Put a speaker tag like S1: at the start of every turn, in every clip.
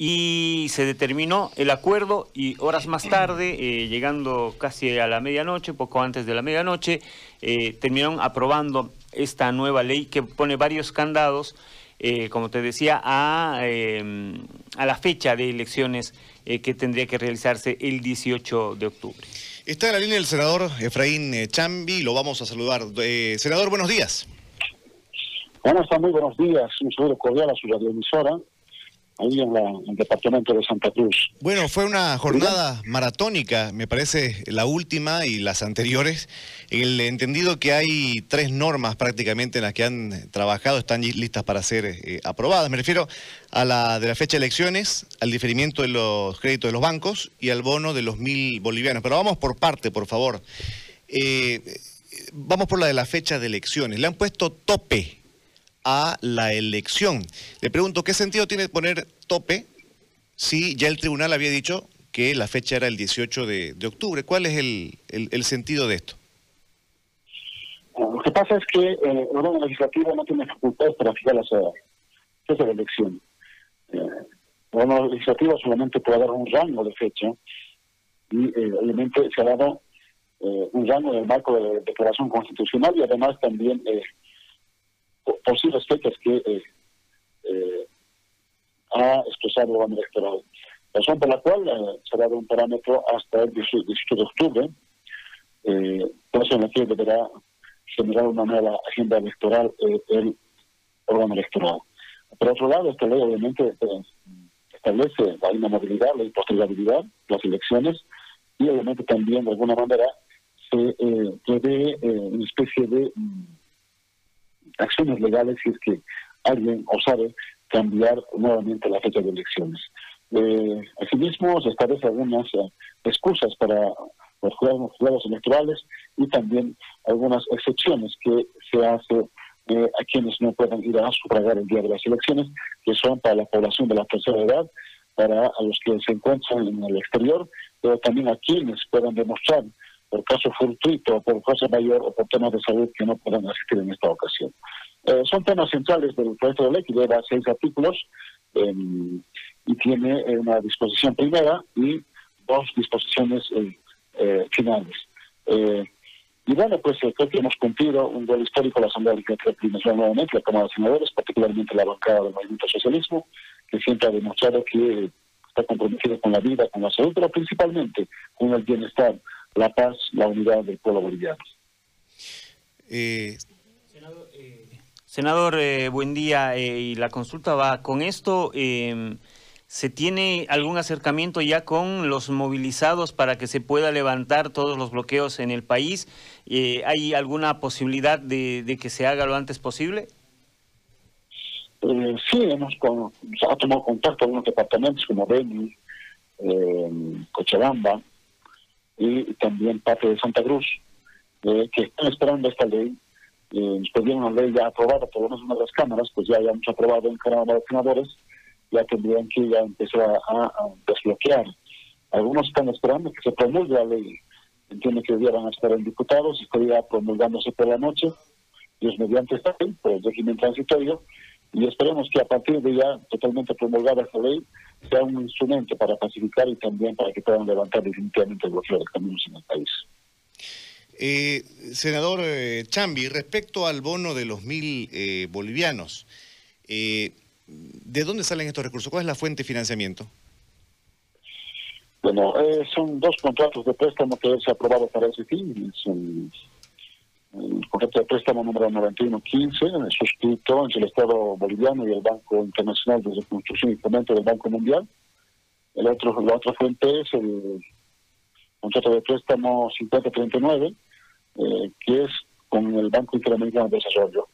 S1: y se determinó el acuerdo y horas más tarde, eh, llegando casi a la medianoche, poco antes de la medianoche, eh, terminaron aprobando esta nueva ley que pone varios candados, eh, como te decía, a, a la fecha de elecciones que tendría que realizarse el 18 de octubre.
S2: Está en la línea el senador Efraín Chambi, lo vamos a saludar. senador, buenos días.
S3: Bueno, está muy buenos días, un saludo cordial a su radioemisora ahí en, el departamento de Santa Cruz.
S2: Bueno, fue una jornada maratónica, me parece la última y las anteriores. El entendido que hay tres normas prácticamente en las que han trabajado, están listas para ser eh, aprobadas. Me refiero a la de la fecha de elecciones, al diferimiento de los créditos de los bancos y al bono de los mil bolivianos. Pero vamos por parte, por favor. Eh, vamos por la de la fecha de elecciones. Le han puesto tope a la elección. Le pregunto, ¿qué sentido tiene poner tope si ya el tribunal había dicho que la fecha era el 18 de, octubre? ¿Cuál es el, sentido de esto?
S3: Lo que pasa es que eh, el órgano no tiene facultades para fijar las fechas de elección. Eh, el órgano solamente puede dar un rango de fecha y eh, obviamente se ha dado un rango en el marco de declaración constitucional y además también posibles fechas que eh, eh, ha expresado el gobierno electoral. Razón por la cual eh, se ha dado un parámetro hasta el 18 de octubre, eh, por eso en la que deberá generar una nueva agenda electoral el órgano electoral. Por otro lado, esta ley obviamente establece la inamovilidad, la impostergabilidad, las elecciones, y obviamente también de alguna manera se prevé una especie de mm, acciones legales si es que alguien osare cambiar nuevamente la fecha de elecciones. Eh, asimismo, se establecen algunas eh, excusas para los jurados, electorales y también algunas excepciones que se hace eh, a quienes no puedan ir a sufragar el día de las elecciones, que son para la población de la tercera edad, para los que se encuentran en el exterior, pero también a quienes puedan demostrar por caso fortuito, por cosa mayor o por temas de salud que no puedan asistir en esta ocasión. Eh, son temas centrales del proyecto de ley que lleva seis artículos em, y tiene eh, una disposición primera y dos disposiciones eh, finales. y bueno, pues creo que hemos cumplido un gol histórico la Asamblea Legislativa nuevamente, la Cámara de Senadores, particularmente la bancada del Movimiento Socialismo, que siempre ha demostrado que está comprometido con la vida, con la salud, pero principalmente con el bienestar la paz, la unidad del pueblo boliviano.
S1: Eh, senador, eh, buen día. Eh, y la consulta va con esto. Em, ¿Se tiene algún acercamiento ya con los movilizados para que se pueda levantar todos los bloqueos en el país? ¿Hay alguna posibilidad de, que se haga lo antes posible?
S3: sí, hemos con, tomado contacto con los departamentos como Beni, Cochabamba, y también parte de Santa Cruz, eh, que están esperando esta ley. Eh, pedían una ley ya aprobada por lo menos una de las cámaras, pues ya habíamos aprobado en Cámara de Senadores, ya tendrían que ya empezar a, desbloquear. Algunos están esperando que se promulgue la ley. Entiendo que a estar en diputados, estaría promulgándose por la noche, y es mediante esta ley, por el régimen transitorio, y esperemos que a partir de ya totalmente promulgada esta ley sea un instrumento para pacificar y también para que puedan levantar definitivamente el bloqueo de caminos en el país.
S2: Eh, senador eh, Chambi, respecto al bono de los mil eh, bolivianos, eh, ¿de dónde salen estos recursos? ¿Cuál es la fuente de financiamiento?
S3: Bueno, son dos contratos de préstamo que se aprobado para ese fin. Son el contrato de préstamo número 9115, suscrito entre el Estado boliviano y el Banco Internacional de Reconstrucción y Fomento del Banco Mundial. El otro, la otra fuente es el contrato de préstamo 5039, eh, que es con el Banco Interamericano de Desarrollo.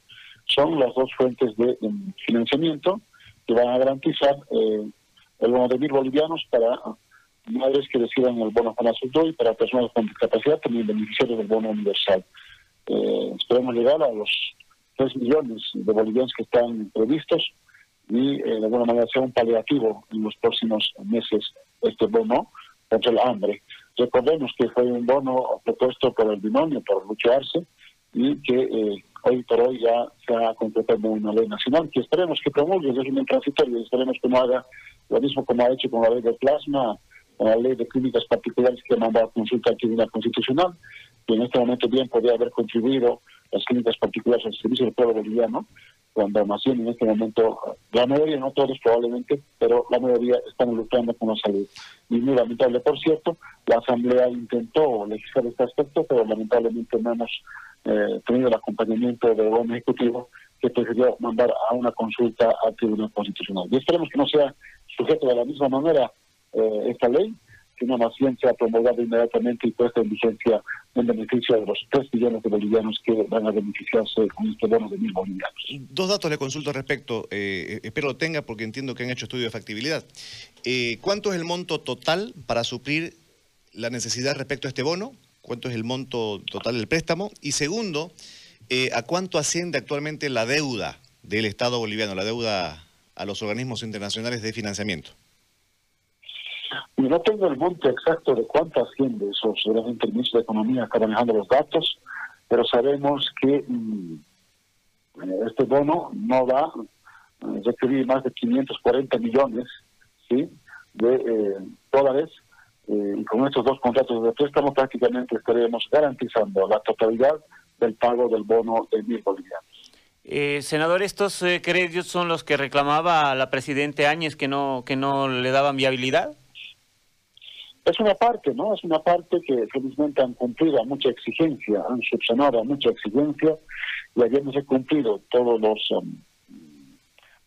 S3: Son las dos fuentes de, financiamiento que van a garantizar eh, el bono de mil bolivianos para madres que decidan el bono para y para personas con discapacidad, también beneficiarios del bono universal eh, esperemos llegar a los 3 millones de bolivianos que están previstos y eh, de alguna manera sea un paliativo en los próximos meses este bono contra el hambre. Recordemos que fue un bono propuesto por el binomio, por lucharse, y que eh, hoy por hoy ya se ha completado una ley nacional, que esperemos que promulgue el régimen transitorio, esperemos que no haga lo mismo como ha hecho con la ley de plasma, con la ley de clínicas particulares que manda a consulta al Tribunal Constitucional, que en este momento bien podría haber contribuido las clínicas particulares al servicio del pueblo boliviano, cuando más en este momento, la mayoría, no todos probablemente, pero la mayoría están luchando con la salud. Y muy lamentable, por cierto, la Asamblea intentó legislar este aspecto, pero lamentablemente no hemos eh, tenido el acompañamiento del gobierno ejecutivo que prefirió mandar a una consulta al Tribunal Constitucional. Y esperemos que no sea sujeto de la misma manera eh, esta ley, sino más bien sea promulgada inmediatamente y puesta en vigencia en beneficio de los 3 millones de bolivianos que van a beneficiarse con este bono de mil bolivianos.
S2: Dos datos le consulto al respecto, eh, espero lo tenga porque entiendo que han hecho estudio de factibilidad. Eh, ¿Cuánto es el monto total para suplir la necesidad respecto a este bono? ¿Cuánto es el monto total del préstamo? Y segundo, eh, ¿a cuánto asciende actualmente la deuda del Estado boliviano, la deuda a los organismos internacionales de financiamiento?
S3: No tengo el monto exacto de cuánto asciende eso, seguramente el ministro de Economía está manejando los datos, pero sabemos que mm, este bono no va a requerir más de 540 millones ¿sí? de eh, dólares eh, y con estos dos contratos de préstamo prácticamente estaremos garantizando la totalidad del pago del bono de mil bolivianos.
S1: Eh, senador, estos eh, créditos son los que reclamaba la presidente Áñez que no que no le daban viabilidad.
S3: Es una parte, ¿no? Es una parte que felizmente han cumplido a mucha exigencia, han subsanado a mucha exigencia y habíamos cumplido todos los um,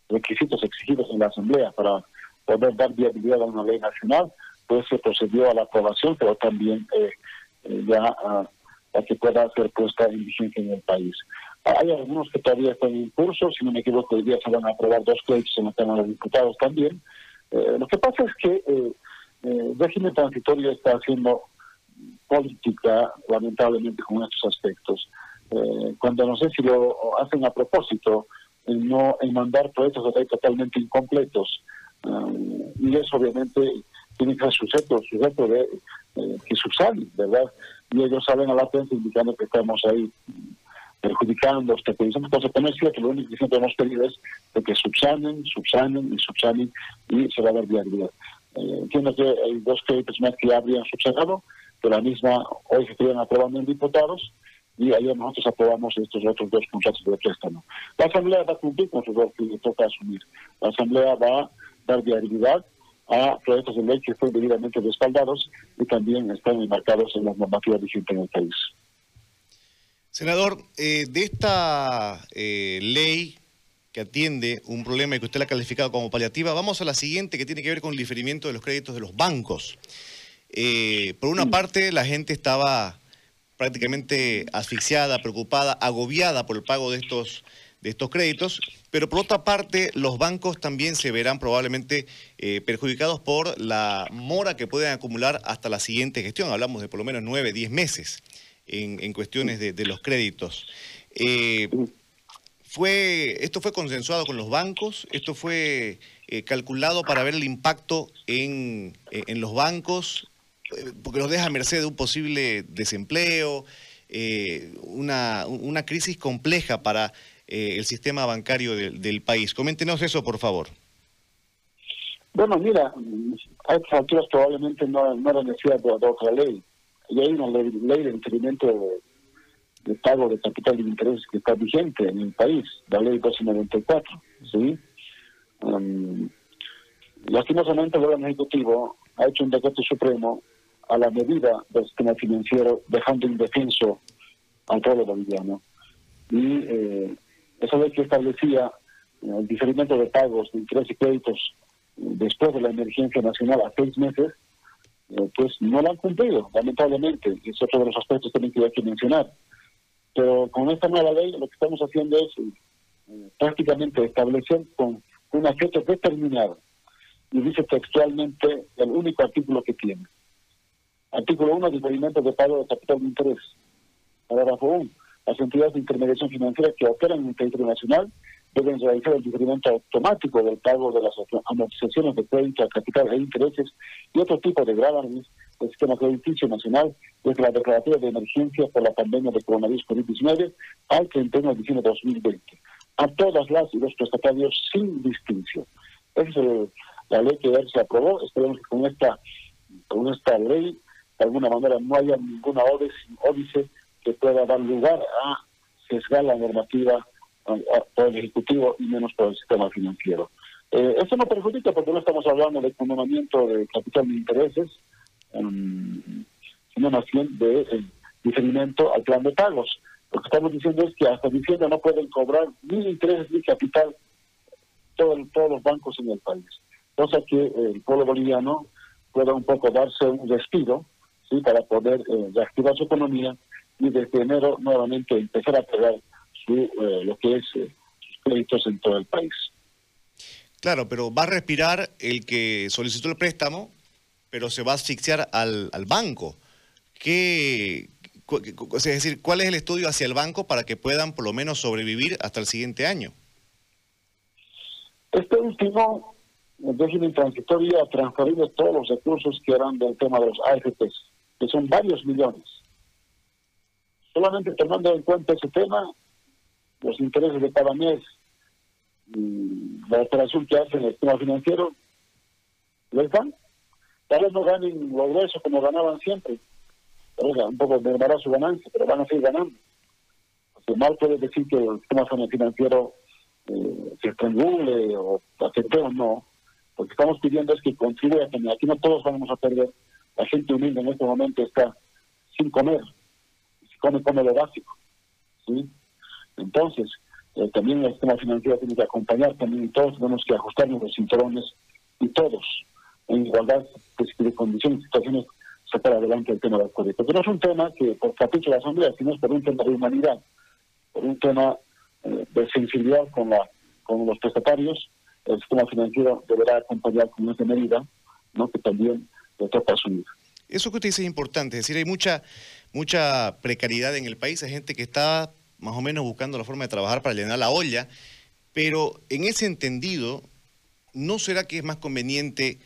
S3: requisitos exigidos en la Asamblea para poder dar viabilidad a una ley nacional, pues se procedió a la aprobación, pero también eh, eh, ya a, que pueda ser puesta en vigencia en el país. Hay algunos que todavía están en curso, si no me equivoco, hoy día se van a aprobar dos créditos en la Cámara de Diputados también. Eh, lo que pasa es que el régimen transitorio está haciendo política, lamentablemente, con estos aspectos. cuando no sé si lo hacen a propósito, no, en mandar proyectos de totalmente incompletos, y eso obviamente tiene que ser sujeto, sujeto de eh, que subsanen, ¿verdad? Y ellos salen a la prensa indicando que estamos ahí perjudicando, obstaculizando, entonces con es que lo único que siempre hemos pedido es de que subsanen, subsanen y subsanen y se va a dar viabilidad. Eh, entiendo que hay dos créditos más que ya habrían subsanado, que la misma hoy se estarían aprobando en diputados, y ayer nosotros aprobamos estos otros dos contratos de préstamo. La Asamblea va a cumplir con su rol que le toca asumir. La Asamblea va a dar viabilidad a proyectos de ley que estén debidamente respaldados y también están enmarcados en las normativas vigentes en el país.
S2: Senador, eh, de esta eh, ley que atiende un problema y que usted la ha calificado como paliativa, vamos a la siguiente que tiene que ver con el diferimiento de los créditos de los bancos. Eh, por una parte, la gente estaba prácticamente asfixiada, preocupada, agobiada por el pago de estos de estos créditos, pero por otra parte los bancos también se verán probablemente eh, perjudicados por la mora que pueden acumular hasta la siguiente gestión. Hablamos de por lo menos nueve, diez meses en, cuestiones de, los créditos. Eh, fue, ¿Esto fue consensuado con los bancos? ¿Esto fue eh, calculado para ver el impacto en, en los bancos? Porque los deja a merced de un posible desempleo, una, una crisis compleja para eh, el sistema bancario del país. Coméntenos eso, por favor.
S3: Bueno, mira, a estas probablemente no, no era necesidad de, otra ley. Y hay una ley, de incremento de, pago de capital de intereses que está vigente en el país, la ley 294, ¿sí? Um, lastimosamente el gobierno ejecutivo ha hecho un decreto supremo a la medida del sistema financiero, dejando indefenso al pueblo boliviano. Y eh, esa ley que establecía eh, el diferimiento de pagos de intereses y créditos eh, después de la emergencia nacional a seis meses, eh, pues no lo han cumplido, lamentablemente. Es otro de los aspectos también que hay que mencionar. Pero con esta nueva ley lo que estamos haciendo es prácticamente establecer con una fecha determinada. Y dice textualmente el único artículo que tiene. Artículo 1, diferimiento de pago de capital de interés. Parágrafo 1 las entidades de intermediación financiera que operan en el territorio nacional deben realizar el diferimiento automático del pago de las amortizaciones de crédito a capital e intereses y otro tipo de grávames del sistema crediticio nacional desde la declaratoria de emergencia por la pandemia de coronavirus COVID-19 al 31 de diciembre de 2020, a todas las y los prestatarios sin distinción. Ese es el la ley que ayer se aprobó, esperemos que con esta, con esta ley, de alguna manera no haya ninguna óbice que pueda dar lugar a sesgar la normativa por el Ejecutivo y menos por el sistema financiero. Eh, esto no perjudica porque no estamos hablando de condonamiento de capital de intereses, sino más bien de eh, diferimiento al plan de pagos. Lo que estamos diciendo es que hasta diciembre no pueden cobrar ni intereses ni capital todos los bancos en el país. Cosa que el pueblo boliviano pueda un poco darse un respiro ¿sí? para poder eh, reactivar su economía y desde enero nuevamente empezar a pagar su, eh, lo que es sus créditos en todo el país.
S2: Claro, pero va a respirar el que solicitó el préstamo, pero se va a asfixiar al, al banco. ¿Qué, es decir, ¿cuál es el estudio hacia el banco para que puedan por lo menos sobrevivir hasta el siguiente año?
S3: Este último régimen transitorio ha transferido todos los recursos que eran del tema de los AFPs, que son varios millones. Solamente tomando en cuenta ese tema, los intereses de cada mes la operación que hacen el sistema financiero, les dan. Tal vez no ganen lo grueso como ganaban siempre. Pero, un poco mermará su ganancia, pero van a seguir ganando. Porque mal puede decir que el sistema financiero eh, se estrangule o no. Lo que estamos pidiendo es que contribuya, aquí no todos vamos a perder. La gente humilde en este momento está sin comer. Si come, come lo básico. ¿sí? Entonces, eh, también el sistema financiero tiene que acompañar también todos tenemos que ajustarnos los cinturones y todos en igualdad de condiciones y situaciones sacar adelante el tema del COVID. Pero es un tema que por capricho de la Asamblea, sino es por un tema de humanidad, por un tema eh, de sensibilidad con, la, con los prestatarios. El sistema financiero deberá acompañar con esa medida, ¿no? que también le toca asumir.
S2: Eso que usted dice es importante, es decir, hay mucha, mucha precariedad en el país, hay gente que está más o menos buscando la forma de trabajar para llenar la olla, pero en ese entendido, ¿no será que es más conveniente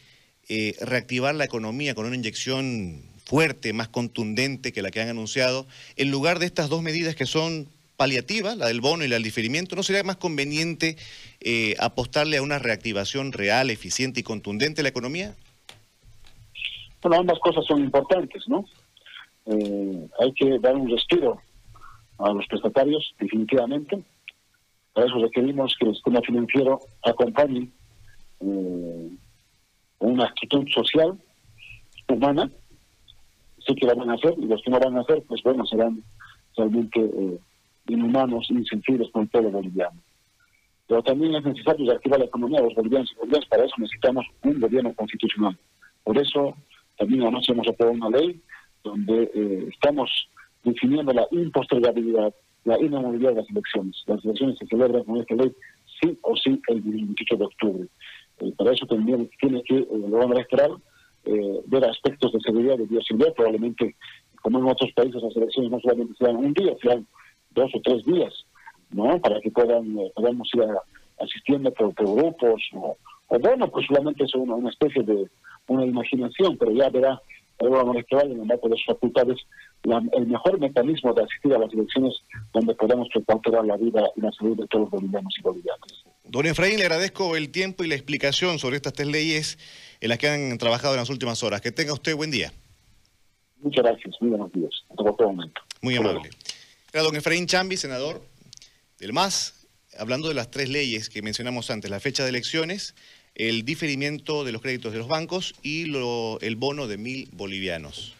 S2: eh, reactivar la economía con una inyección fuerte, más contundente que la que han anunciado, en lugar de estas dos medidas que son paliativas, la del bono y la del diferimiento, ¿no sería más conveniente eh, apostarle a una reactivación real, eficiente y contundente de la economía?
S3: Bueno, ambas cosas son importantes, ¿no? Eh, hay que dar un respiro a los prestatarios, definitivamente. Para eso requerimos que el sistema financiero acompañe eh, una actitud social, humana, sí que la van a hacer, y los que no van a hacer, pues bueno, serán realmente eh, inhumanos, insensibles con el pueblo boliviano. Pero también es necesario reactivar la economía de los bolivianos y bolivianas, para eso necesitamos un gobierno constitucional. Por eso también anoche hemos aprobado una ley donde eh, estamos definiendo la impostergabilidad, la inamovilidad de las elecciones. Las elecciones se celebran con esta ley sí o sí el 28 de octubre. Eh, para eso también tiene que eh, el gobierno electoral eh, ver aspectos de seguridad, de bioseguridad, probablemente como en otros países las elecciones no solamente sean un día, sean dos o tres días, ¿no? Para que puedan podamos ir asistiendo por, grupos o, bueno, pues solamente es una, especie de una imaginación, pero ya verá el gobierno electoral en el marco de sus facultades el mejor mecanismo de asistir a las elecciones donde podamos recuperar la vida y la salud de todos los bolivianos y bolivianas.
S2: Don Efraín, le agradezco el tiempo y la explicación sobre estas tres leyes en las que han trabajado en las últimas horas. Que tenga usted buen día.
S3: Muchas gracias, muy buenos días. Hasta todo momento.
S2: Muy amable. Era don Efraín Chambi, senador del MAS, hablando de las tres leyes que mencionamos antes, la fecha de elecciones, el diferimiento de los créditos de los bancos y lo, el bono de mil bolivianos.